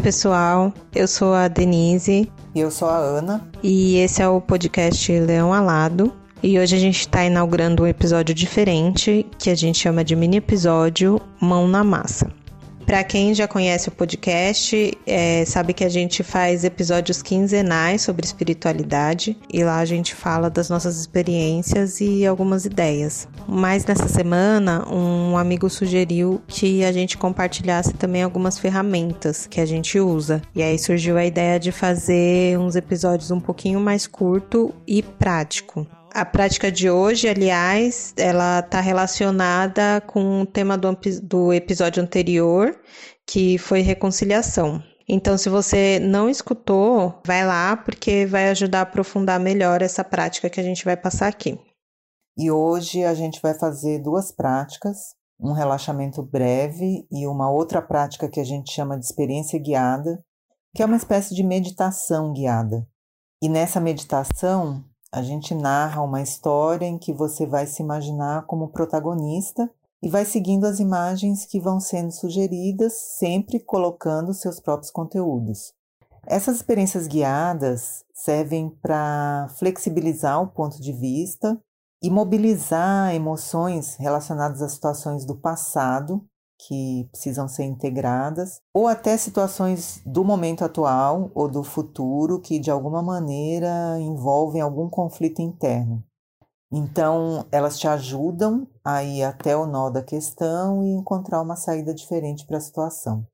pessoal. Eu sou a Denise. E eu sou a Ana. E esse é o podcast Leão Alado. E hoje a gente está inaugurando um episódio diferente que a gente chama de mini episódio Mão na Massa. Para quem já conhece o podcast, é, sabe que a gente faz episódios quinzenais sobre espiritualidade e lá a gente fala das nossas experiências e algumas ideias. Mas nessa semana, um amigo sugeriu que a gente compartilhasse também algumas ferramentas que a gente usa. E aí surgiu a ideia de fazer uns episódios um pouquinho mais curto e prático. A prática de hoje, aliás, ela está relacionada com o tema do, do episódio anterior, que foi reconciliação. Então, se você não escutou, vai lá, porque vai ajudar a aprofundar melhor essa prática que a gente vai passar aqui. E hoje a gente vai fazer duas práticas, um relaxamento breve e uma outra prática que a gente chama de experiência guiada, que é uma espécie de meditação guiada. E nessa meditação, a gente narra uma história em que você vai se imaginar como protagonista e vai seguindo as imagens que vão sendo sugeridas, sempre colocando seus próprios conteúdos. Essas experiências guiadas servem para flexibilizar o ponto de vista e mobilizar emoções relacionadas a situações do passado que precisam ser integradas, ou até situações do momento atual ou do futuro que de alguma maneira envolvem algum conflito interno. Então, elas te ajudam a ir até o nó da questão e encontrar uma saída diferente para a situação.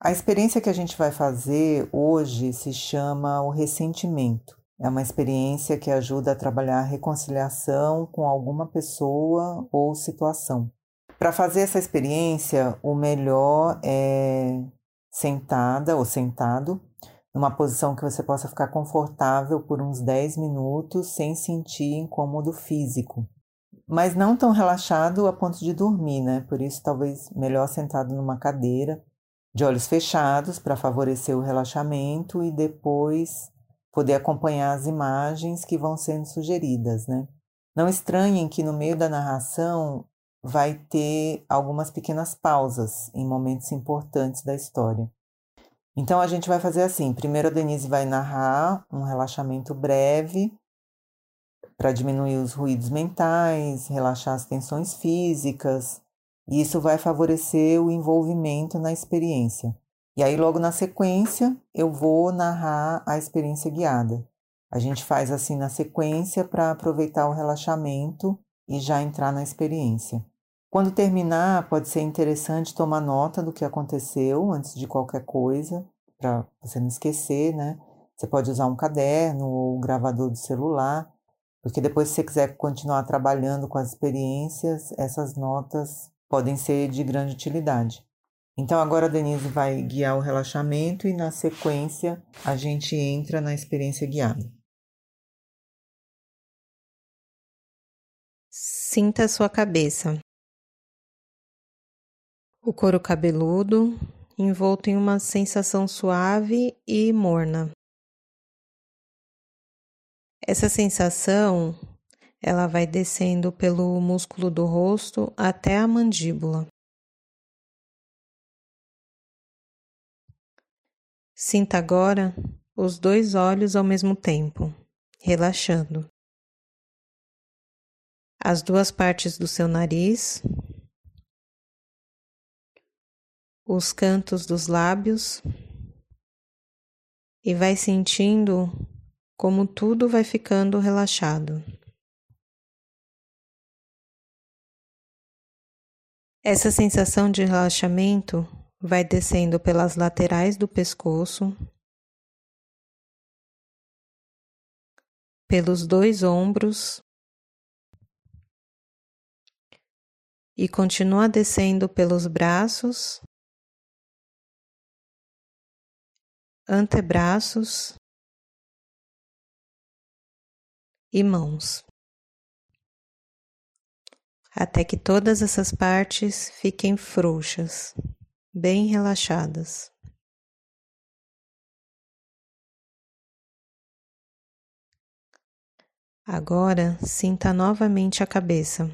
A experiência que a gente vai fazer hoje se chama o ressentimento. É uma experiência que ajuda a trabalhar a reconciliação com alguma pessoa ou situação. Para fazer essa experiência, o melhor é sentada ou sentado, numa posição que você possa ficar confortável por uns 10 minutos sem sentir incômodo físico. Mas não tão relaxado a ponto de dormir, né? Por isso, talvez melhor sentado numa cadeira, de olhos fechados, para favorecer o relaxamento e depois poder acompanhar as imagens que vão sendo sugeridas, né? Não estranhem que no meio da narração vai ter algumas pequenas pausas em momentos importantes da história. Então a gente vai fazer assim: primeiro a Denise vai narrar um relaxamento breve para diminuir os ruídos mentais, relaxar as tensões físicas, e isso vai favorecer o envolvimento na experiência. E aí, logo na sequência, eu vou narrar a experiência guiada. A gente faz assim na sequência para aproveitar o relaxamento e já entrar na experiência. Quando terminar, pode ser interessante tomar nota do que aconteceu antes de qualquer coisa, para você não esquecer, né? Você pode usar um caderno ou um gravador de celular, porque depois, se você quiser continuar trabalhando com as experiências, essas notas podem ser de grande utilidade. Então, agora a Denise vai guiar o relaxamento e, na sequência, a gente entra na experiência guiada. Sinta a sua cabeça o couro cabeludo, envolto em uma sensação suave e morna. Essa sensação ela vai descendo pelo músculo do rosto até a mandíbula. Sinta agora os dois olhos ao mesmo tempo, relaxando. As duas partes do seu nariz, os cantos dos lábios e vai sentindo como tudo vai ficando relaxado. Essa sensação de relaxamento vai descendo pelas laterais do pescoço, pelos dois ombros e continua descendo pelos braços antebraços e mãos, até que todas essas partes fiquem frouxas, bem relaxadas. Agora sinta novamente a cabeça.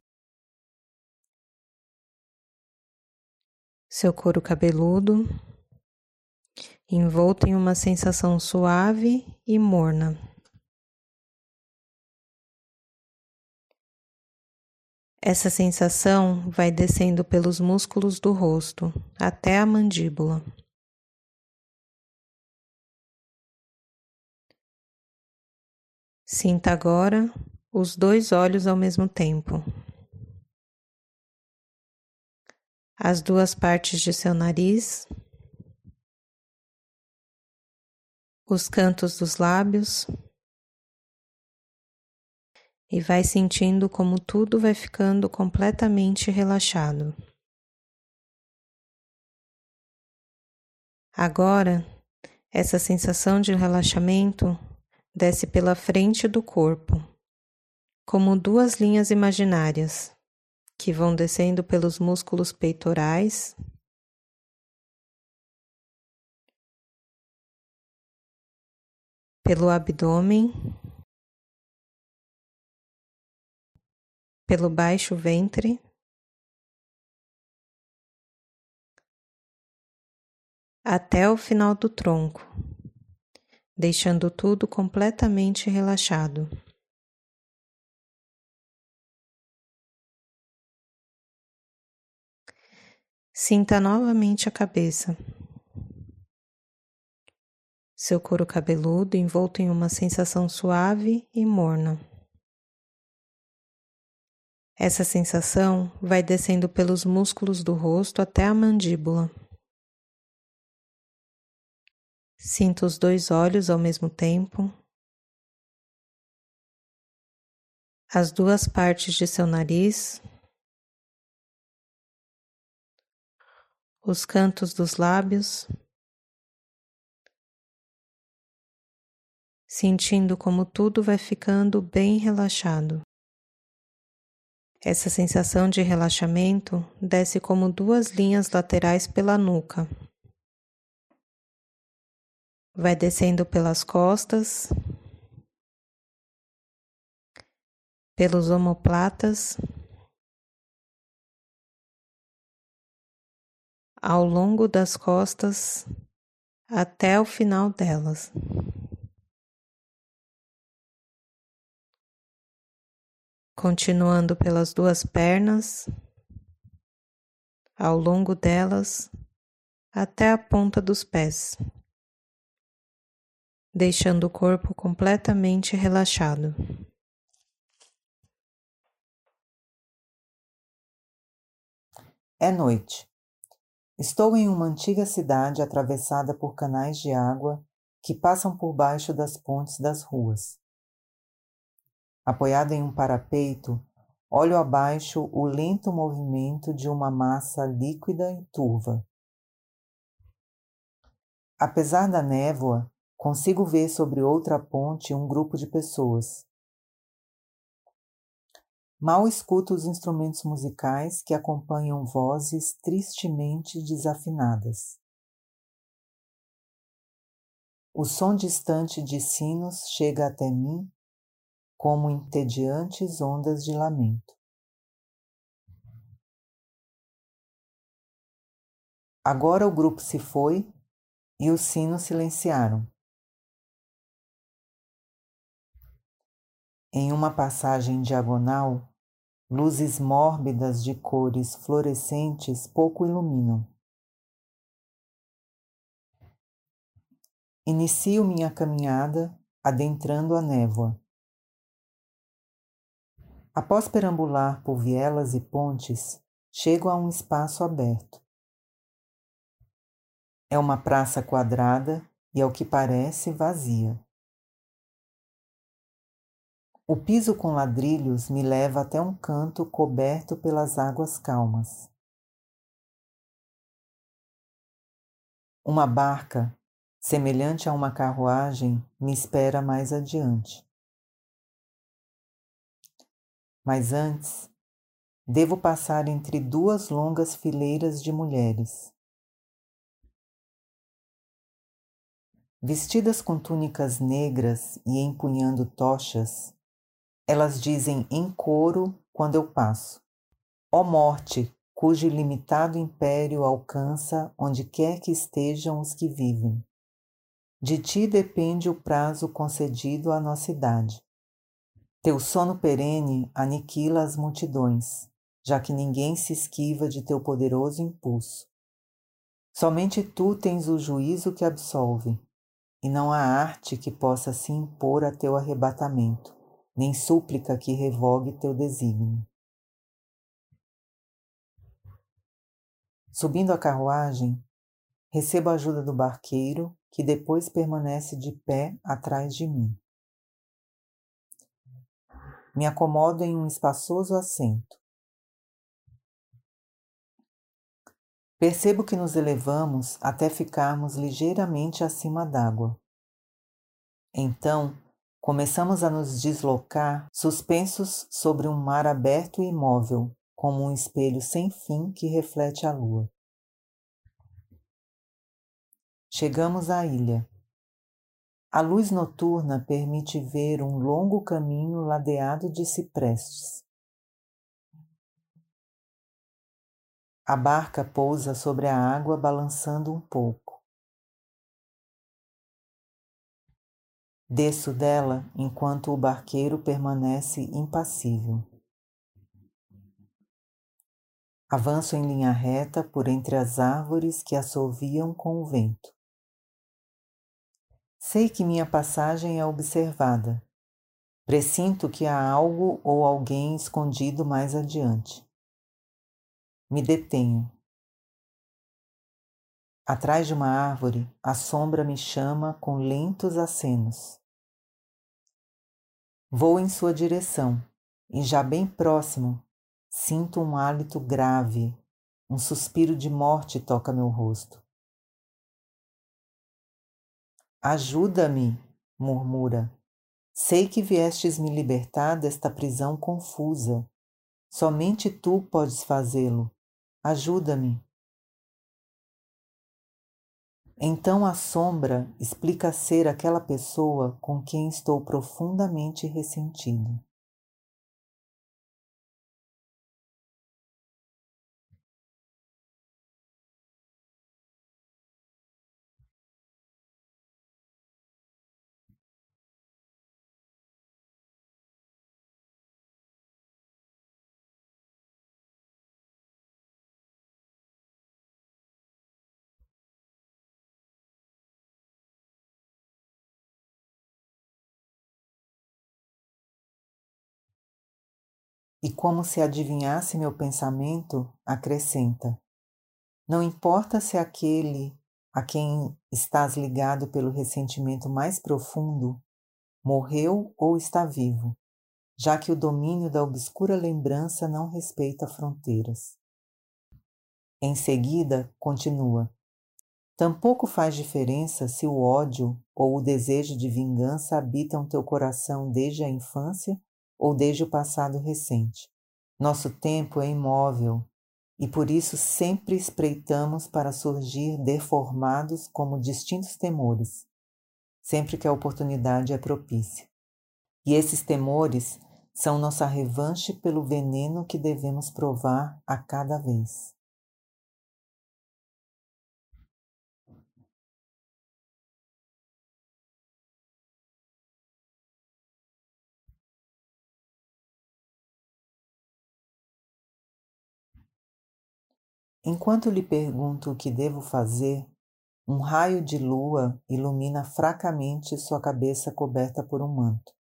Seu couro cabeludo envolto em uma sensação suave e morna. Essa sensação vai descendo pelos músculos do rosto até a mandíbula. Sinta agora os dois olhos ao mesmo tempo. As duas partes de seu nariz, os cantos dos lábios e vai sentindo como tudo vai ficando completamente relaxado. Agora, essa sensação de relaxamento desce pela frente do corpo, como duas linhas imaginárias que vão descendo pelos músculos peitorais. Pelo abdômen pelo baixo ventre, até o final do tronco, deixando tudo completamente relaxado. Sinta novamente a cabeça. Seu couro cabeludo envolto em uma sensação suave e morna. Essa sensação vai descendo pelos músculos do rosto até a mandíbula. Sinta os dois olhos ao mesmo tempo, as duas partes de seu nariz, os cantos dos lábios, sentindo como tudo vai ficando bem relaxado. Essa sensação de relaxamento desce como duas linhas laterais pela nuca. Vai descendo pelas costas, pelos omoplatas, ao longo das costas até o final delas. Continuando pelas duas pernas, ao longo delas, até a ponta dos pés, deixando o corpo completamente relaxado. É noite. Estou em uma antiga cidade atravessada por canais de água que passam por baixo das pontes das ruas. Apoiada em um parapeito, olho abaixo o lento movimento de uma massa líquida e turva. Apesar da névoa, consigo ver sobre outra ponte um grupo de pessoas. Mal escuto os instrumentos musicais que acompanham vozes tristemente desafinadas. O som distante de sinos chega até mim como entediantes ondas de lamento. Agora o grupo se foi e os sinos silenciaram. Em uma passagem diagonal, luzes mórbidas de cores fluorescentes pouco iluminam. Inicio minha caminhada adentrando a névoa. Após perambular por vielas e pontes, chego a um espaço aberto. É uma praça quadrada e, ao que parece, vazia. O piso com ladrilhos me leva até um canto coberto pelas águas calmas. Uma barca, semelhante a uma carruagem, me espera mais adiante. Mas antes, devo passar entre duas longas fileiras de mulheres. Vestidas com túnicas negras e empunhando tochas, elas dizem em coro quando eu passo: Ó oh morte, cujo ilimitado império alcança onde quer que estejam os que vivem. De ti depende o prazo concedido à nossa idade. Teu sono perene aniquila as multidões, já que ninguém se esquiva de teu poderoso impulso. Somente tu tens o juízo que absolve, e não há arte que possa se impor a teu arrebatamento, nem súplica que revogue teu desígnio. Subindo a carruagem, recebo a ajuda do barqueiro, que depois permanece de pé atrás de mim. Me acomodo em um espaçoso assento. Percebo que nos elevamos até ficarmos ligeiramente acima d'água. Então, começamos a nos deslocar, suspensos sobre um mar aberto e imóvel, como um espelho sem fim que reflete a lua. Chegamos à ilha. A luz noturna permite ver um longo caminho ladeado de ciprestes. A barca pousa sobre a água, balançando um pouco. Desço dela enquanto o barqueiro permanece impassível. Avanço em linha reta por entre as árvores que assoviam com o vento. Sei que minha passagem é observada. Presinto que há algo ou alguém escondido mais adiante. Me detenho. Atrás de uma árvore, a sombra me chama com lentos acenos. Vou em sua direção e, já bem próximo, sinto um hálito grave, um suspiro de morte toca meu rosto. Ajuda-me, murmura. Sei que viestes me libertar desta prisão confusa. Somente tu podes fazê-lo. Ajuda-me. Então a sombra explica ser aquela pessoa com quem estou profundamente ressentido. E, como se adivinhasse meu pensamento, acrescenta: Não importa se aquele a quem estás ligado pelo ressentimento mais profundo morreu ou está vivo, já que o domínio da obscura lembrança não respeita fronteiras. Em seguida, continua: Tampouco faz diferença se o ódio ou o desejo de vingança habitam teu coração desde a infância ou desde o passado recente. Nosso tempo é imóvel e por isso sempre espreitamos para surgir deformados como distintos temores, sempre que a oportunidade é propícia. E esses temores são nossa revanche pelo veneno que devemos provar a cada vez. Enquanto lhe pergunto o que devo fazer, um raio de lua ilumina fracamente sua cabeça coberta por um manto.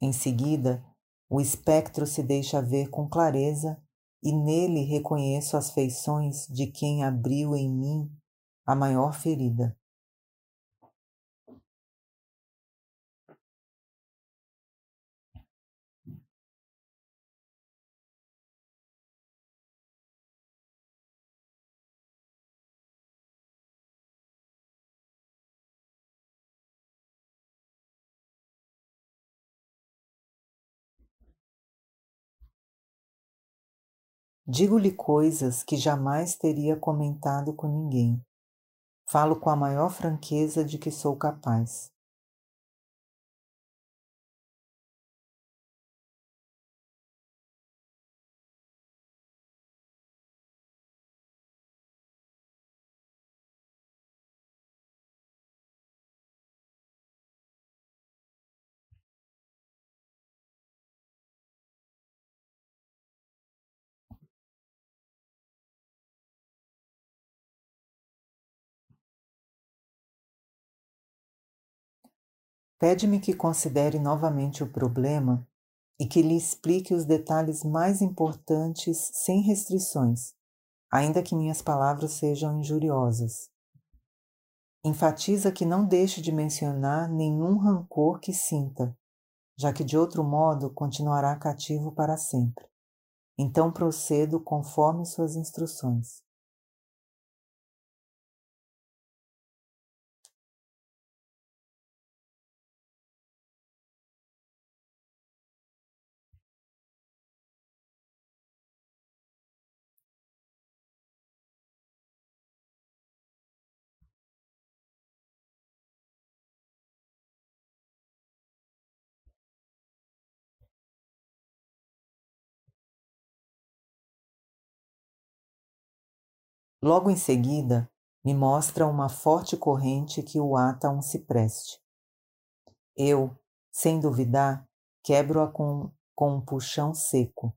Em seguida, o espectro se deixa ver com clareza e nele reconheço as feições de quem abriu em mim a maior ferida. Digo-lhe coisas que jamais teria comentado com ninguém. Falo com a maior franqueza de que sou capaz. Pede-me que considere novamente o problema e que lhe explique os detalhes mais importantes sem restrições, ainda que minhas palavras sejam injuriosas. Enfatiza que não deixe de mencionar nenhum rancor que sinta, já que de outro modo continuará cativo para sempre. Então procedo conforme suas instruções. Logo em seguida, me mostra uma forte corrente que o ata a um cipreste. Eu, sem duvidar, quebro-a com, com um puxão seco.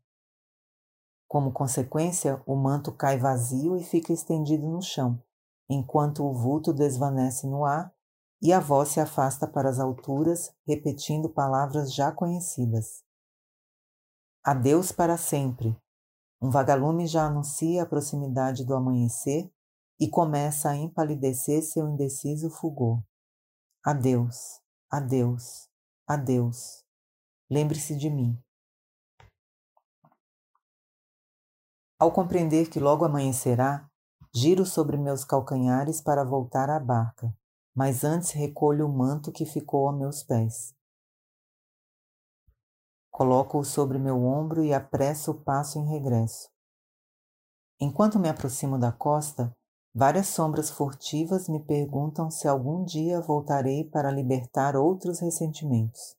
Como consequência, o manto cai vazio e fica estendido no chão, enquanto o vulto desvanece no ar e a voz se afasta para as alturas, repetindo palavras já conhecidas. Adeus para sempre, um vagalume já anuncia a proximidade do amanhecer e começa a empalidecer seu indeciso fulgor. Adeus, adeus, adeus. Lembre-se de mim. Ao compreender que logo amanhecerá, giro sobre meus calcanhares para voltar à barca, mas antes recolho o manto que ficou a meus pés. Coloco-o sobre meu ombro e apresso o passo em regresso. Enquanto me aproximo da costa, várias sombras furtivas me perguntam se algum dia voltarei para libertar outros ressentimentos.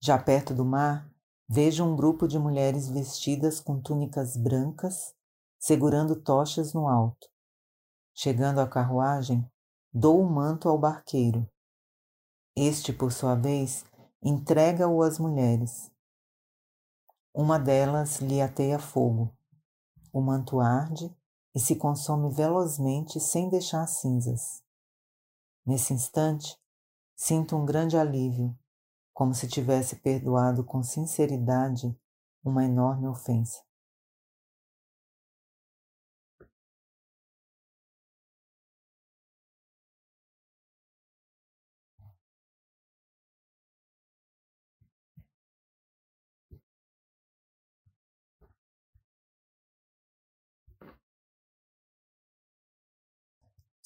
Já perto do mar, vejo um grupo de mulheres vestidas com túnicas brancas, segurando tochas no alto. Chegando à carruagem, dou o manto ao barqueiro. Este, por sua vez, entrega-o às mulheres. Uma delas lhe ateia fogo. O manto arde e se consome velozmente sem deixar cinzas. Nesse instante, sinto um grande alívio, como se tivesse perdoado com sinceridade uma enorme ofensa.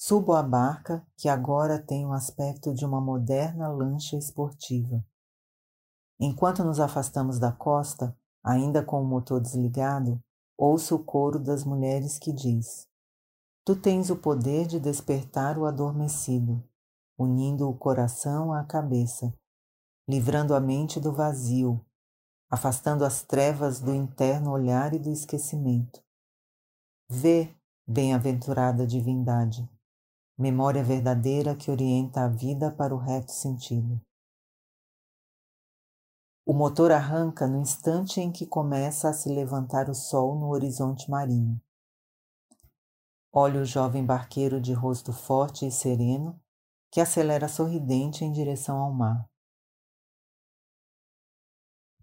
Subo à barca, que agora tem o aspecto de uma moderna lancha esportiva. Enquanto nos afastamos da costa, ainda com o motor desligado, ouço o coro das mulheres que diz: Tu tens o poder de despertar o adormecido, unindo o coração à cabeça, livrando a mente do vazio, afastando as trevas do interno olhar e do esquecimento. Vê, bem-aventurada divindade, memória verdadeira que orienta a vida para o reto sentido. O motor arranca no instante em que começa a se levantar o sol no horizonte marinho. Olho o jovem barqueiro de rosto forte e sereno que acelera sorridente em direção ao mar.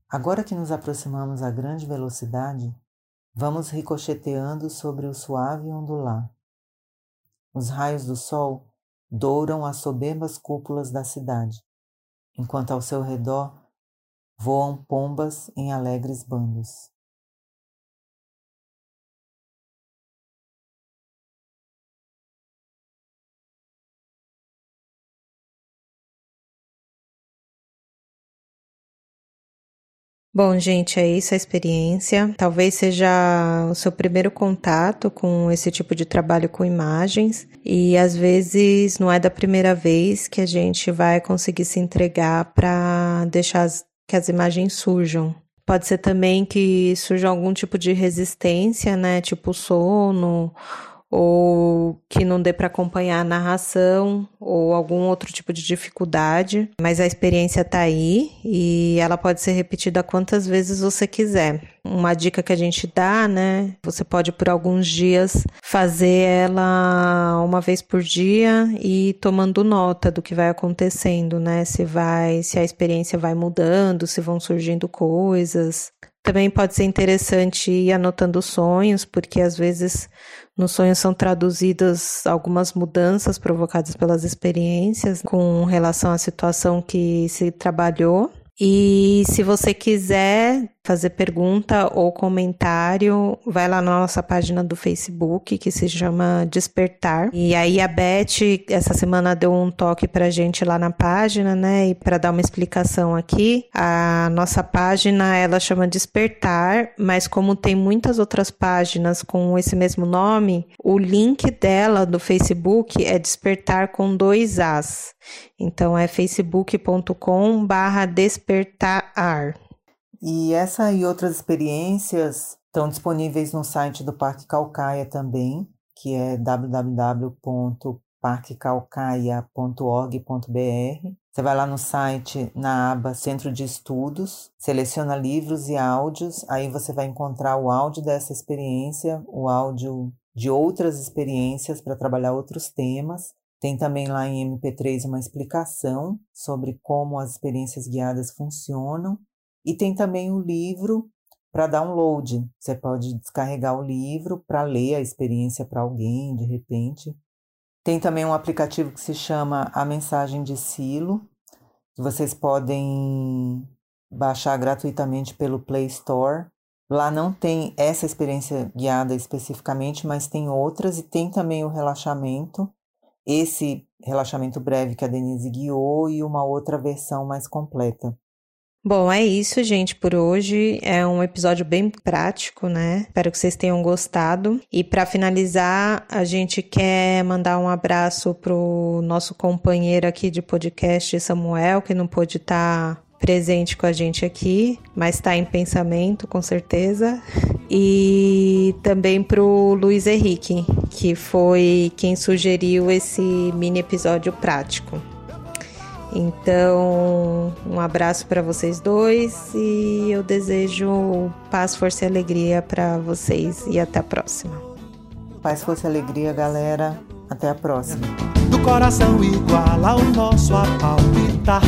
Agora que nos aproximamos a grande velocidade, vamos ricocheteando sobre o suave ondular. Os raios do sol douram as soberbas cúpulas da cidade, enquanto ao seu redor voam pombas em alegres bandos. Bom, gente, é isso a experiência. Talvez seja o seu primeiro contato com esse tipo de trabalho com imagens, e às vezes não é da primeira vez que a gente vai conseguir se entregar para deixar as, que as imagens surjam. Pode ser também que surja algum tipo de resistência, né? Tipo sono ou que não dê para acompanhar a narração ou algum outro tipo de dificuldade, mas a experiência está aí e ela pode ser repetida quantas vezes você quiser. Uma dica que a gente dá, né? Você pode por alguns dias fazer ela uma vez por dia e tomando nota do que vai acontecendo, né? Se vai, se a experiência vai mudando, se vão surgindo coisas. Também pode ser interessante ir anotando sonhos, porque às vezes nos sonhos são traduzidas algumas mudanças provocadas pelas experiências com relação à situação que se trabalhou. E se você quiser fazer pergunta ou comentário, vai lá na nossa página do Facebook, que se chama Despertar. E aí a Beth, essa semana, deu um toque pra gente lá na página, né? E para dar uma explicação aqui, a nossa página ela chama Despertar, mas como tem muitas outras páginas com esse mesmo nome, o link dela do Facebook é Despertar com dois As. Então é facebook.com/barra despertar. E essa e outras experiências estão disponíveis no site do Parque Calcaia também, que é www.parquecalcaia.org.br. Você vai lá no site, na aba Centro de Estudos, seleciona livros e áudios, aí você vai encontrar o áudio dessa experiência, o áudio de outras experiências para trabalhar outros temas. Tem também lá em MP3 uma explicação sobre como as experiências guiadas funcionam e tem também o livro para download. Você pode descarregar o livro para ler a experiência para alguém, de repente. Tem também um aplicativo que se chama A Mensagem de Silo, que vocês podem baixar gratuitamente pelo Play Store. Lá não tem essa experiência guiada especificamente, mas tem outras e tem também o relaxamento. Esse relaxamento breve que a Denise guiou e uma outra versão mais completa. Bom, é isso, gente, por hoje. É um episódio bem prático, né? Espero que vocês tenham gostado. E para finalizar, a gente quer mandar um abraço pro nosso companheiro aqui de podcast, Samuel, que não pôde estar tá presente com a gente aqui, mas está em pensamento, com certeza. E também pro Luiz Henrique, que foi quem sugeriu esse mini episódio prático. Então, um abraço para vocês dois e eu desejo paz, força e alegria para vocês e até a próxima. Paz, força e alegria, galera. Até a próxima. Do coração igual ao nosso a palpitar